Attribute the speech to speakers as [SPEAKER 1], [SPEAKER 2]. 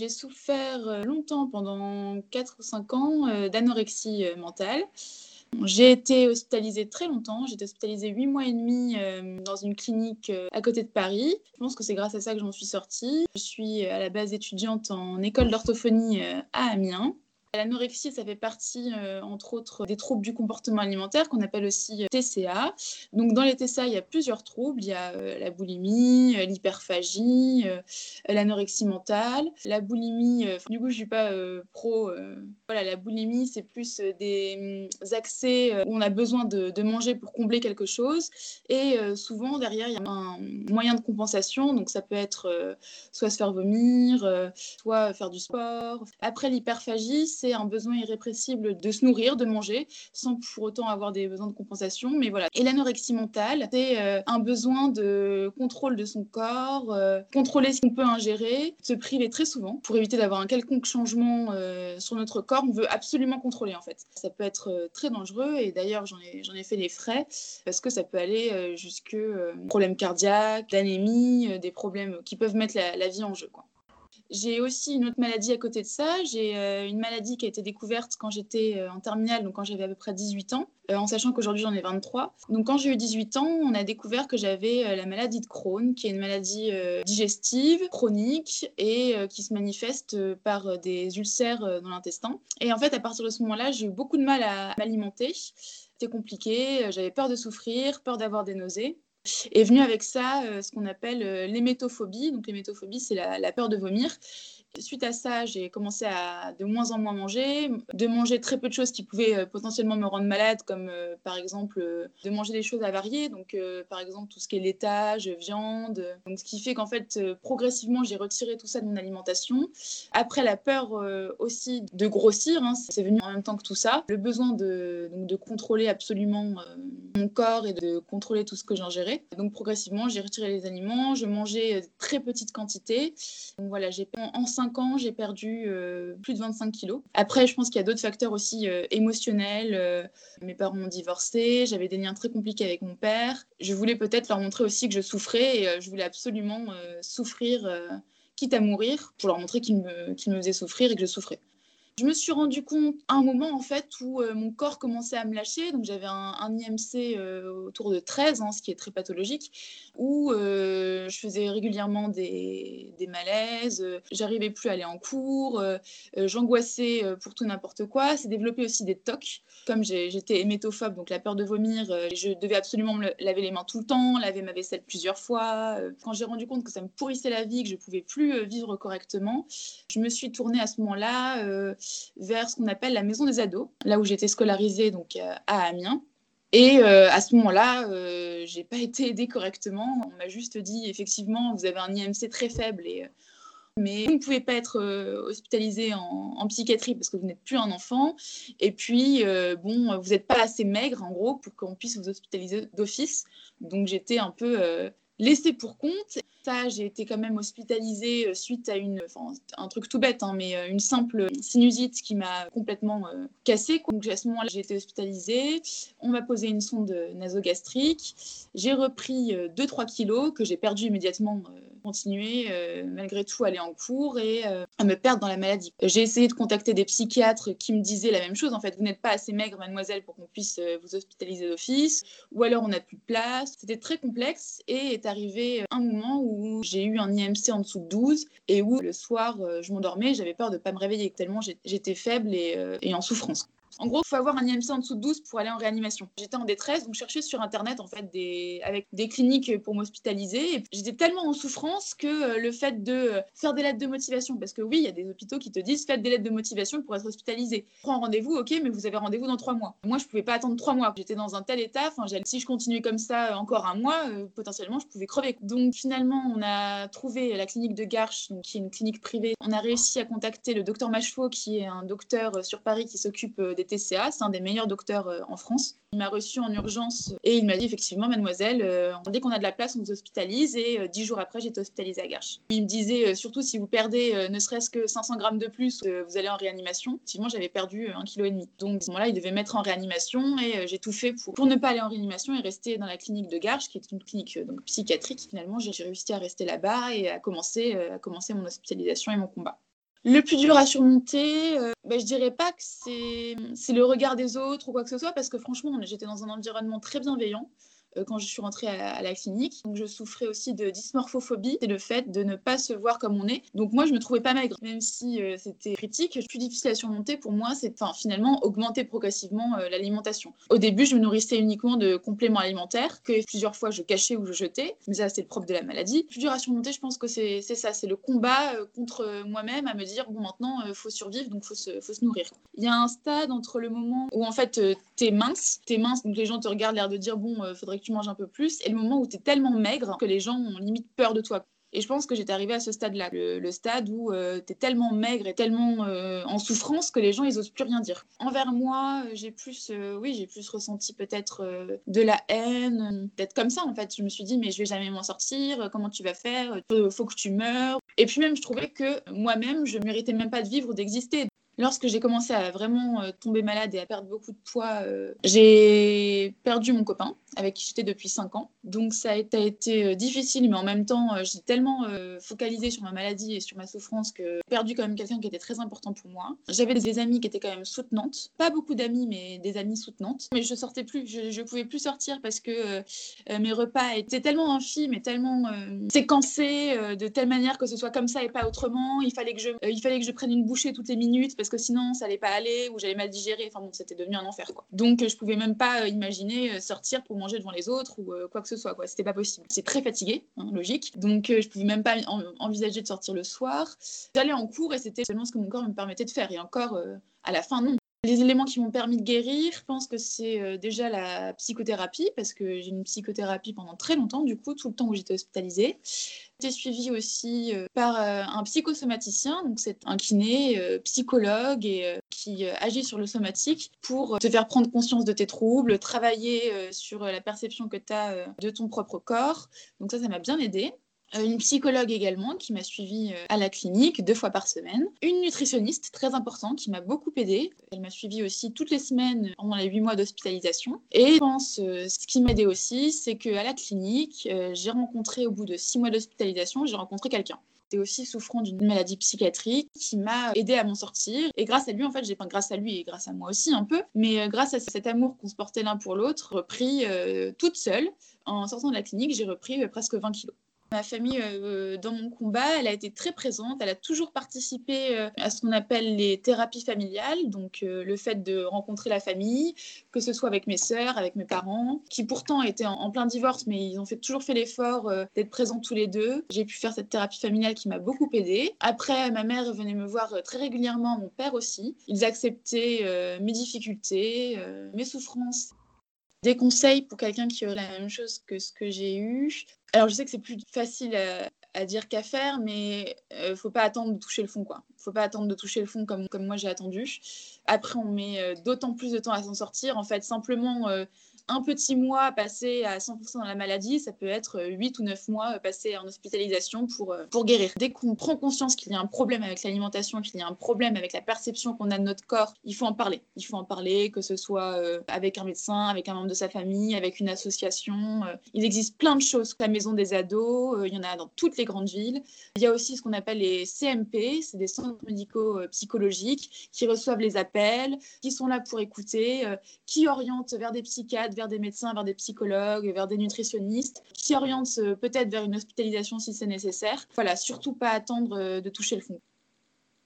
[SPEAKER 1] J'ai souffert longtemps, pendant 4 ou 5 ans, d'anorexie mentale. J'ai été hospitalisée très longtemps. J'ai été hospitalisée 8 mois et demi dans une clinique à côté de Paris. Je pense que c'est grâce à ça que j'en suis sortie. Je suis à la base étudiante en école d'orthophonie à Amiens. L'anorexie, ça fait partie, euh, entre autres, des troubles du comportement alimentaire qu'on appelle aussi euh, TCA. Donc, dans les TCA, il y a plusieurs troubles. Il y a euh, la boulimie, l'hyperphagie, l'anorexie mentale. La boulimie, du coup, je suis pas pro. voilà, la boulimie, c'est plus des mm, accès où on a besoin de, de, manger pour combler quelque chose. Et souvent, derrière, il y a un moyen de compensation. Donc, ça peut être soit se faire vomir, soit faire du sport. Après l'hyperphagie, c'est un besoin irrépressible de se nourrir, de manger, sans pour autant avoir des besoins de compensation. Mais voilà. Et l'anorexie mentale, c'est euh, un besoin de contrôle de son corps, euh, contrôler ce qu'on peut ingérer, se priver très souvent pour éviter d'avoir un quelconque changement euh, sur notre corps. On veut absolument contrôler en fait. Ça peut être très dangereux et d'ailleurs j'en ai, fait les frais parce que ça peut aller jusque problèmes cardiaques, d'anémie, des problèmes qui peuvent mettre la, vie en jeu. J'ai aussi une autre maladie à côté de ça. J'ai euh, une maladie qui a été découverte quand j'étais euh, en terminale, donc quand j'avais à peu près 18 ans, euh, en sachant qu'aujourd'hui j'en ai 23. Donc quand j'ai eu 18 ans, on a découvert que j'avais la maladie de Crohn, qui est une maladie digestive, chronique, et qui se manifeste par des ulcères dans l'intestin. Et en fait, à partir de ce moment-là, j'ai eu beaucoup de mal à m'alimenter. C'était compliqué, j'avais peur de souffrir, peur d'avoir des nausées. Est venu avec ça euh, ce qu'on appelle euh, l'hémétophobie. Donc l'hémétophobie, c'est la, peur de vomir. Suite à ça, j'ai commencé à de moins en moins manger, de manger très peu de choses qui pouvaient euh, potentiellement me rendre malade, comme euh, par exemple euh, de manger des choses avariées, donc par exemple tout ce qui est laitage, viande. Donc, ce qui fait qu'en fait, progressivement, j'ai retiré tout ça de mon alimentation. Après, la peur aussi de grossir, hein, c'est venu en même temps que tout ça. Le besoin de, de contrôler absolument mon corps et de contrôler tout ce que j'ingérais. Donc progressivement, j'ai retiré les aliments, je mangeais très petites quantités. Donc voilà, j'ai en 5 ans, j'ai perdu euh, plus de 25 kilos. Après, je pense qu'il y a d'autres facteurs aussi euh, émotionnels. Euh, mes parents ont divorcé, j'avais des liens très compliqués avec mon père. Je voulais peut-être leur montrer aussi que je souffrais et je voulais absolument souffrir, quitte à mourir, pour leur montrer qu'ils me faisaient souffrir et que je souffrais. Je me suis rendu compte à un moment en fait où euh, mon corps commençait à me lâcher, donc j'avais un, IMC euh, autour de 13, hein, ce qui est très pathologique, où euh, je faisais régulièrement des, des malaises, j'arrivais plus à aller en cours, j'angoissais pour tout n'importe quoi. C'est développé aussi des tocs, comme j'étais hémétophobe, donc la peur de vomir, je devais absolument me laver les mains tout le temps, laver ma vaisselle plusieurs fois. Quand j'ai rendu compte que ça me pourrissait la vie, que je pouvais plus vivre correctement, je me suis tournée à ce moment-là vers ce qu'on appelle la maison des ados, là où j'étais scolarisée donc euh, à Amiens. Et euh, à ce moment-là, euh, j'ai pas été aidée correctement. On m'a juste dit effectivement, vous avez un IMC très faible et mais vous ne pouvez pas être hospitalisé en, psychiatrie parce que vous n'êtes plus un enfant. Et puis, bon, vous n'êtes pas assez maigre, en gros, pour qu'on puisse vous hospitaliser d'office. Donc, j'étais un peu laissée pour compte. Ça, j'ai été quand même hospitalisée euh, suite à une, enfin, un truc tout bête, hein, mais euh, une simple sinusite qui m'a complètement euh, cassée. Donc à ce moment-là, j'ai été hospitalisée. On m'a posé une sonde nasogastrique. J'ai repris 2-3 kilos que j'ai perdu immédiatement continuer euh, malgré tout à aller en cours et euh, à me perdre dans la maladie. J'ai essayé de contacter des psychiatres qui me disaient la même chose. En fait, vous n'êtes pas assez maigre, mademoiselle, pour qu'on puisse euh, vous hospitaliser d'office, ou alors on n'a plus de place. C'était très complexe et est arrivé un moment où j'ai eu un IMC en dessous de 12 et où le soir, je m'endormais, j'avais peur de ne pas me réveiller tellement j'étais faible et, et en souffrance. En gros, il faut avoir un IMC en dessous de 12 pour aller en réanimation. J'étais en détresse, donc je cherchais sur Internet en fait des... avec des cliniques pour m'hospitaliser. J'étais tellement en souffrance que euh, le fait de euh, faire des lettres de motivation, parce que oui, il y a des hôpitaux qui te disent faites des lettres de motivation pour être hospitalisé. Prends rendez-vous, ok, mais vous avez rendez-vous dans trois mois. Moi, je pouvais pas attendre trois mois. J'étais dans un tel état. Si je continuais comme ça encore un mois, euh, potentiellement, je pouvais crever. Donc finalement, on a trouvé la clinique de Garches, qui est une clinique privée. On a réussi à contacter le docteur Machefaux, qui est un docteur sur Paris qui s'occupe des TCA. C'est un des meilleurs docteurs euh, en France. Il m'a reçu en urgence et il m'a dit effectivement, mademoiselle, euh, dès qu'on a de la place, on vous hospitalise. Et euh, dix jours après, j'étais hospitalisée à Garches. Il me disait surtout si vous perdez ne serait-ce que 500 grammes de plus, vous allez en réanimation. Effectivement, j'avais perdu un kilo et demi. Donc à ce moment-là, il devait mettre en réanimation et j'ai tout fait pour, pour ne pas aller en réanimation et rester dans la clinique de Garches, qui est une clinique donc, psychiatrique. Finalement, j'ai réussi à rester là-bas et à commencer, à commencer mon hospitalisation et mon combat. Le plus dur à surmonter, euh, ben, je dirais pas que c'est le regard des autres ou quoi que ce soit, parce que franchement, j'étais dans un environnement très bienveillant. Euh, quand je suis rentrée à, la clinique. Je souffrais aussi de dysmorphophobie, c'est le fait de ne pas se voir comme on est. Donc, moi, je me trouvais pas maigre, même si euh, c'était critique. Plus difficile à surmonter pour moi, c'est finalement augmenter progressivement euh, l'alimentation. Au début, je me nourrissais uniquement de compléments alimentaires que plusieurs fois je cachais ou je jetais, mais ça, c'est le propre de la maladie. Plus dur à surmonter, je pense que c'est ça, c'est le combat contre moi-même à me dire bon, maintenant, faut survivre, donc faut faut se nourrir. Il y a un stade entre le moment où en fait, t'es mince, t'es mince, donc les gens te regardent l'air de dire bon, faudrait tu manges un peu plus, et le moment où tu es tellement maigre que les gens ont limite peur de toi. Et je pense que j'étais arrivée à ce stade-là, le, stade où euh, tu es tellement maigre et tellement euh, en souffrance que les gens, ils osent plus rien dire. Envers moi, euh, j'ai plus, oui, j'ai plus ressenti peut-être de la haine, peut-être comme ça en fait. Je me suis dit, mais je vais jamais m'en sortir, comment tu vas faire, faut que tu meurs. Et puis même, je trouvais que moi-même, je méritais même pas de vivre ou d'exister. Lorsque j'ai commencé à vraiment euh, tomber malade et à perdre beaucoup de poids, euh, j'ai perdu mon copain avec qui j'étais depuis 5 ans. Donc ça a été, euh, difficile, mais en même temps, j'ai tellement focalisé sur ma maladie et sur ma souffrance que j'ai perdu quand même quelqu'un qui était très important pour moi. J'avais des amis qui étaient quand même soutenantes. Pas beaucoup d'amis, mais des amis soutenantes. Mais je sortais plus, je, ne pouvais plus sortir parce que mes repas étaient tellement infimes et tellement séquencés de telle manière que ce soit comme ça et pas autrement. Il fallait que je, il fallait que je prenne une bouchée toutes les minutes parce que sinon ça allait pas aller ou j'allais mal digérer. Enfin bon, c'était devenu un enfer. Donc je pouvais même pas euh, imaginer euh, sortir pour manger devant les autres ou euh, quoi que ce soit quoi. C'était pas possible. C'est très fatigué, hein, logique. Donc je pouvais même pas envisager de sortir le soir. J'allais en cours et c'était seulement ce que mon corps me permettait de faire. Et encore à la fin non. Les éléments qui m'ont permis de guérir, je pense que c'est déjà la psychothérapie, parce que j'ai une psychothérapie pendant très longtemps, du coup, tout le temps où j'étais hospitalisée. J'ai suivi aussi euh, par euh, un psychosomaticien, donc c'est un kiné, euh, psychologue et qui agit sur le somatique pour te faire prendre conscience de tes troubles, travailler sur la perception que tu as de ton propre corps. Donc ça, ça m'a bien aidé. Euh, une psychologue également qui m'a suivie euh, à la clinique deux fois par semaine, une nutritionniste très importante qui m'a beaucoup aidée. Elle m'a suivie aussi toutes les semaines pendant les huit mois d'hospitalisation. Et je pense euh, ce qui m'a aidé aussi, c'est qu'à la clinique, j'ai rencontré au bout de six mois d'hospitalisation, j'ai rencontré quelqu'un aussi souffrant d'une maladie psychiatrique qui m'a aidé à m'en sortir. Et grâce à lui, en fait, j'ai pas grâce à lui et grâce à moi aussi un peu, mais grâce à cet amour qu'on se portait l'un pour l'autre, repris toute seule. En sortant de la clinique, j'ai repris presque 20 kilos. Ma famille, euh, dans mon combat, elle a été très présente. Elle a toujours participé euh, à ce qu'on appelle les thérapies familiales, donc euh, le fait de rencontrer la famille, que ce soit avec mes sœurs, avec mes parents, qui pourtant étaient en, plein divorce, mais ils ont fait, toujours fait l'effort d'être présents tous les deux. J'ai pu faire cette thérapie familiale qui m'a beaucoup aidée. Après, ma mère venait me voir très régulièrement, mon père aussi. Ils acceptaient mes difficultés, mes souffrances. Des conseils pour quelqu'un qui aurait la même chose que ce que j'ai eu. Alors, je sais que c'est plus facile à, dire qu'à faire, mais euh, faut pas attendre de toucher le fond, quoi. Faut pas attendre de toucher le fond comme, comme moi j'ai attendu. Après, on met euh, d'autant plus de temps à s'en sortir. En fait, simplement euh, un petit mois passé à 100% dans la maladie, ça peut être 8 ou 9 mois passés en hospitalisation pour, euh, pour guérir. Dès qu'on prend conscience qu'il y a un problème avec l'alimentation, qu'il y a un problème avec la perception qu'on a de notre corps, il faut en parler. Il faut en parler, que ce soit euh, avec un médecin, avec un membre de sa famille, avec une association. Euh. Il existe plein de choses. La maison des ados, il y en a dans toutes les grandes villes. Il y a aussi ce qu'on appelle les CMP, c'est des centres médicaux psychologiques qui reçoivent les appels, qui sont là pour écouter, qui orientent vers des psychiatres, vers des médecins, vers des psychologues, vers des nutritionnistes, qui orientent euh, peut-être vers une hospitalisation si c'est nécessaire. Voilà, surtout pas attendre euh, de toucher le fond.